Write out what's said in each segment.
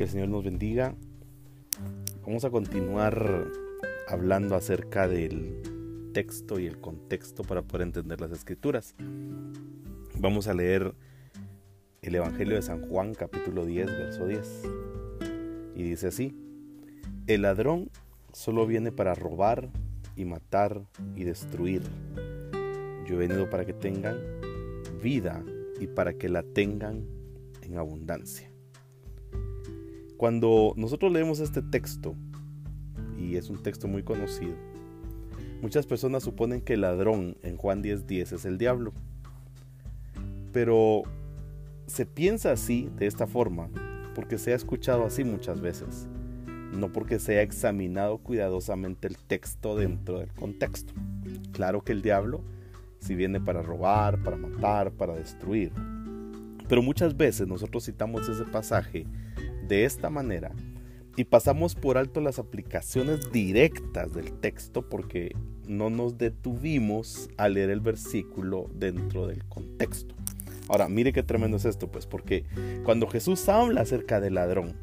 que el Señor nos bendiga. Vamos a continuar hablando acerca del texto y el contexto para poder entender las escrituras. Vamos a leer el Evangelio de San Juan capítulo 10, verso 10. Y dice así, el ladrón solo viene para robar y matar y destruir. Yo he venido para que tengan vida y para que la tengan en abundancia. Cuando nosotros leemos este texto, y es un texto muy conocido, muchas personas suponen que el ladrón en Juan 10:10 es el diablo. Pero se piensa así, de esta forma, porque se ha escuchado así muchas veces, no porque se ha examinado cuidadosamente el texto dentro del contexto. Claro que el diablo si viene para robar, para matar, para destruir. Pero muchas veces nosotros citamos ese pasaje de esta manera y pasamos por alto las aplicaciones directas del texto porque no nos detuvimos a leer el versículo dentro del contexto. Ahora, mire qué tremendo es esto, pues, porque cuando Jesús habla acerca del ladrón,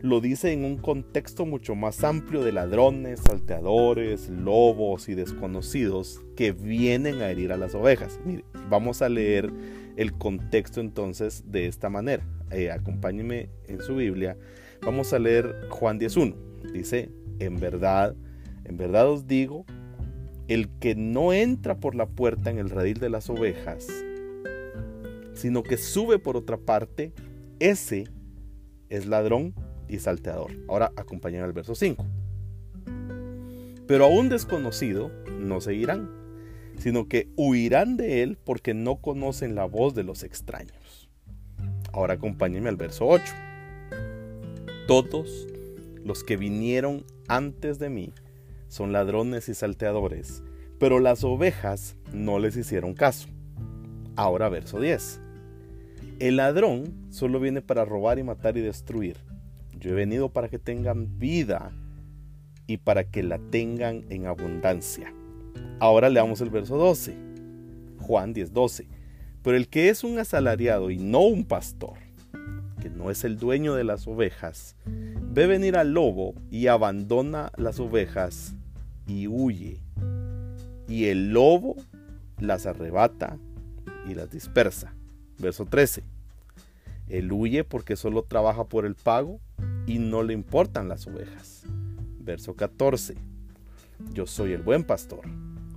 lo dice en un contexto mucho más amplio de ladrones, salteadores, lobos y desconocidos que vienen a herir a las ovejas. Mire, vamos a leer el contexto entonces de esta manera. Eh, acompáñeme en su Biblia. Vamos a leer Juan 10.1. Dice, en verdad, en verdad os digo, el que no entra por la puerta en el redil de las ovejas, sino que sube por otra parte, ese es ladrón y salteador. Ahora acompañan al verso 5. Pero a un desconocido no seguirán, sino que huirán de él porque no conocen la voz de los extraños. Ahora acompáñenme al verso 8. Todos los que vinieron antes de mí son ladrones y salteadores, pero las ovejas no les hicieron caso. Ahora verso 10. El ladrón solo viene para robar y matar y destruir. Yo he venido para que tengan vida y para que la tengan en abundancia. Ahora leamos el verso 12. Juan 10:12. Pero el que es un asalariado y no un pastor, que no es el dueño de las ovejas, ve venir al lobo y abandona las ovejas y huye. Y el lobo las arrebata y las dispersa. Verso 13. Él huye porque solo trabaja por el pago y no le importan las ovejas. Verso 14. Yo soy el buen pastor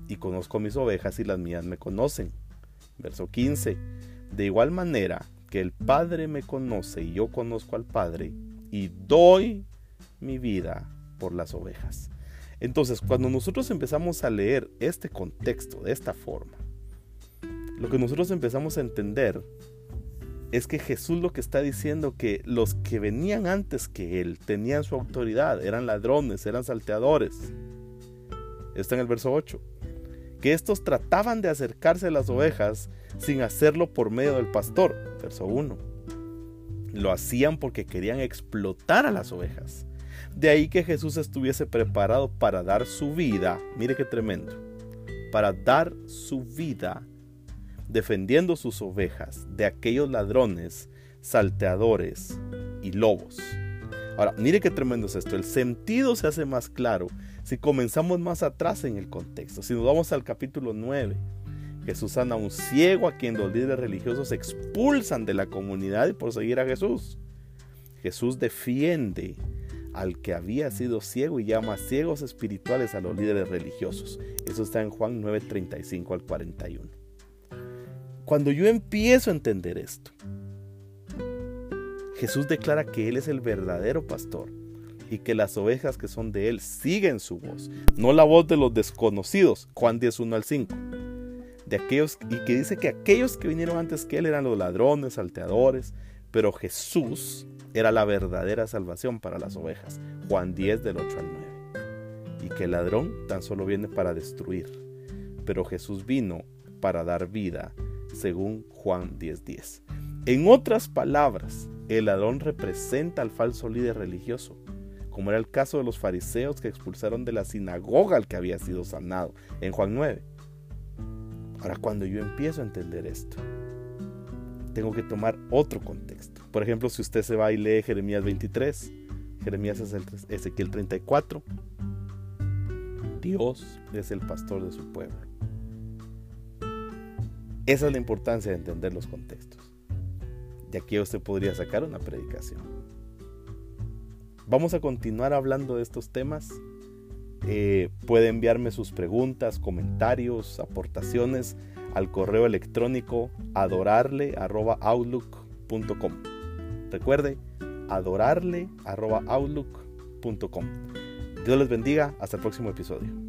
y conozco mis ovejas y las mías me conocen. Verso 15. De igual manera que el Padre me conoce y yo conozco al Padre y doy mi vida por las ovejas. Entonces, cuando nosotros empezamos a leer este contexto de esta forma, lo que nosotros empezamos a entender es que Jesús lo que está diciendo que los que venían antes que él tenían su autoridad, eran ladrones, eran salteadores. Está en el verso 8. Que estos trataban de acercarse a las ovejas sin hacerlo por medio del pastor. Verso 1. Lo hacían porque querían explotar a las ovejas. De ahí que Jesús estuviese preparado para dar su vida. Mire qué tremendo. Para dar su vida defendiendo sus ovejas de aquellos ladrones, salteadores y lobos. Ahora, mire qué tremendo es esto. El sentido se hace más claro si comenzamos más atrás en el contexto. Si nos vamos al capítulo 9, Jesús sana a un ciego a quien los líderes religiosos expulsan de la comunidad y por seguir a Jesús. Jesús defiende al que había sido ciego y llama ciegos espirituales a los líderes religiosos. Eso está en Juan 9:35 al 41. Cuando yo empiezo a entender esto, Jesús declara que Él es el verdadero pastor y que las ovejas que son de Él siguen su voz, no la voz de los desconocidos, Juan 10, 1 al 5, de aquellos, y que dice que aquellos que vinieron antes que Él eran los ladrones, salteadores, pero Jesús era la verdadera salvación para las ovejas, Juan 10 del 8 al 9, y que el ladrón tan solo viene para destruir, pero Jesús vino para dar vida según Juan 10:10. En otras palabras, el ladrón representa al falso líder religioso, como era el caso de los fariseos que expulsaron de la sinagoga al que había sido sanado en Juan 9. Ahora, cuando yo empiezo a entender esto, tengo que tomar otro contexto. Por ejemplo, si usted se va y lee Jeremías 23, Jeremías Ezequiel 34, Dios es el pastor de su pueblo. Esa es la importancia de entender los contextos. De aquí usted podría sacar una predicación. Vamos a continuar hablando de estos temas. Eh, puede enviarme sus preguntas, comentarios, aportaciones al correo electrónico adorarle.outlook.com. Recuerde, adorarle.outlook.com. Dios les bendiga. Hasta el próximo episodio.